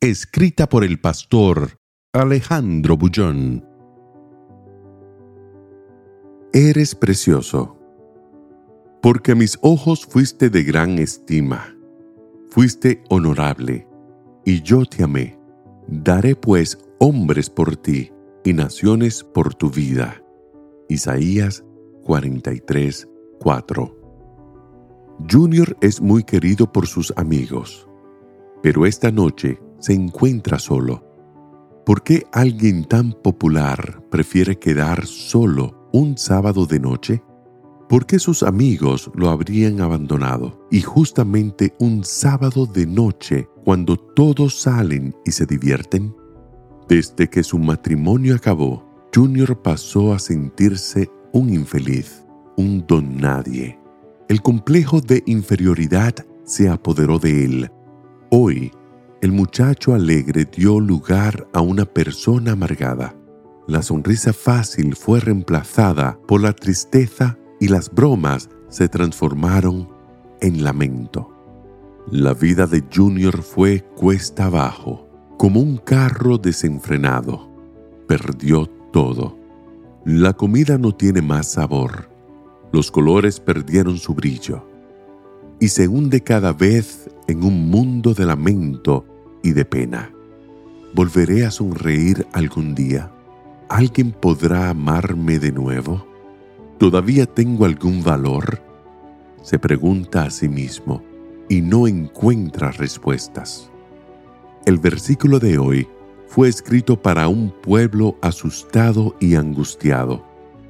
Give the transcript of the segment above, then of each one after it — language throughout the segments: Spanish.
Escrita por el pastor Alejandro Bullón. Eres precioso. Porque a mis ojos fuiste de gran estima. Fuiste honorable. Y yo te amé. Daré pues hombres por ti y naciones por tu vida. Isaías 43, 4. Junior es muy querido por sus amigos pero esta noche se encuentra solo. ¿Por qué alguien tan popular prefiere quedar solo un sábado de noche? ¿Por qué sus amigos lo habrían abandonado? Y justamente un sábado de noche, cuando todos salen y se divierten. Desde que su matrimonio acabó, Junior pasó a sentirse un infeliz, un don nadie. El complejo de inferioridad se apoderó de él Hoy, el muchacho alegre dio lugar a una persona amargada. La sonrisa fácil fue reemplazada por la tristeza y las bromas se transformaron en lamento. La vida de Junior fue cuesta abajo, como un carro desenfrenado. Perdió todo. La comida no tiene más sabor. Los colores perdieron su brillo y se hunde cada vez en un mundo de lamento y de pena. ¿Volveré a sonreír algún día? ¿Alguien podrá amarme de nuevo? ¿Todavía tengo algún valor? Se pregunta a sí mismo y no encuentra respuestas. El versículo de hoy fue escrito para un pueblo asustado y angustiado,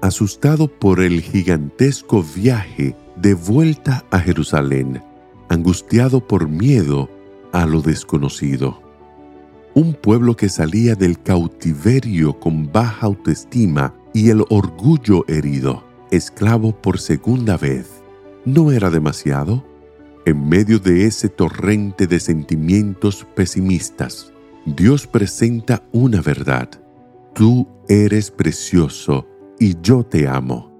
asustado por el gigantesco viaje de vuelta a Jerusalén, angustiado por miedo a lo desconocido. Un pueblo que salía del cautiverio con baja autoestima y el orgullo herido, esclavo por segunda vez. ¿No era demasiado? En medio de ese torrente de sentimientos pesimistas, Dios presenta una verdad. Tú eres precioso y yo te amo.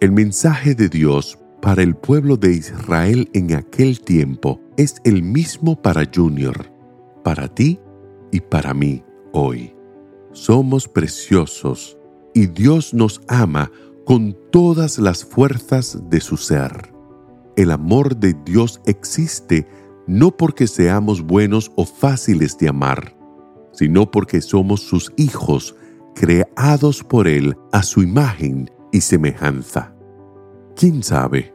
El mensaje de Dios para el pueblo de Israel en aquel tiempo es el mismo para Junior, para ti y para mí hoy. Somos preciosos y Dios nos ama con todas las fuerzas de su ser. El amor de Dios existe no porque seamos buenos o fáciles de amar, sino porque somos sus hijos, creados por Él a su imagen y semejanza. ¿Quién sabe?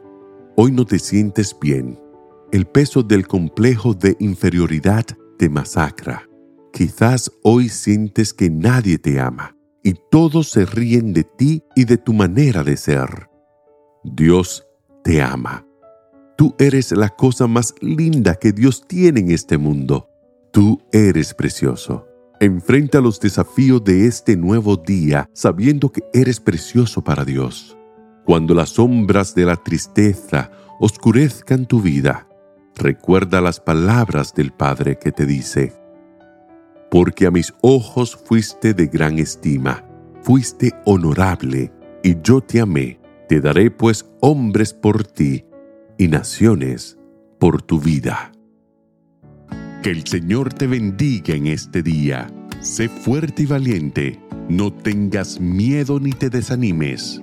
Hoy no te sientes bien. El peso del complejo de inferioridad te masacra. Quizás hoy sientes que nadie te ama y todos se ríen de ti y de tu manera de ser. Dios te ama. Tú eres la cosa más linda que Dios tiene en este mundo. Tú eres precioso. Enfrenta los desafíos de este nuevo día sabiendo que eres precioso para Dios. Cuando las sombras de la tristeza oscurezcan tu vida, recuerda las palabras del Padre que te dice, porque a mis ojos fuiste de gran estima, fuiste honorable, y yo te amé, te daré pues hombres por ti y naciones por tu vida. Que el Señor te bendiga en este día. Sé fuerte y valiente, no tengas miedo ni te desanimes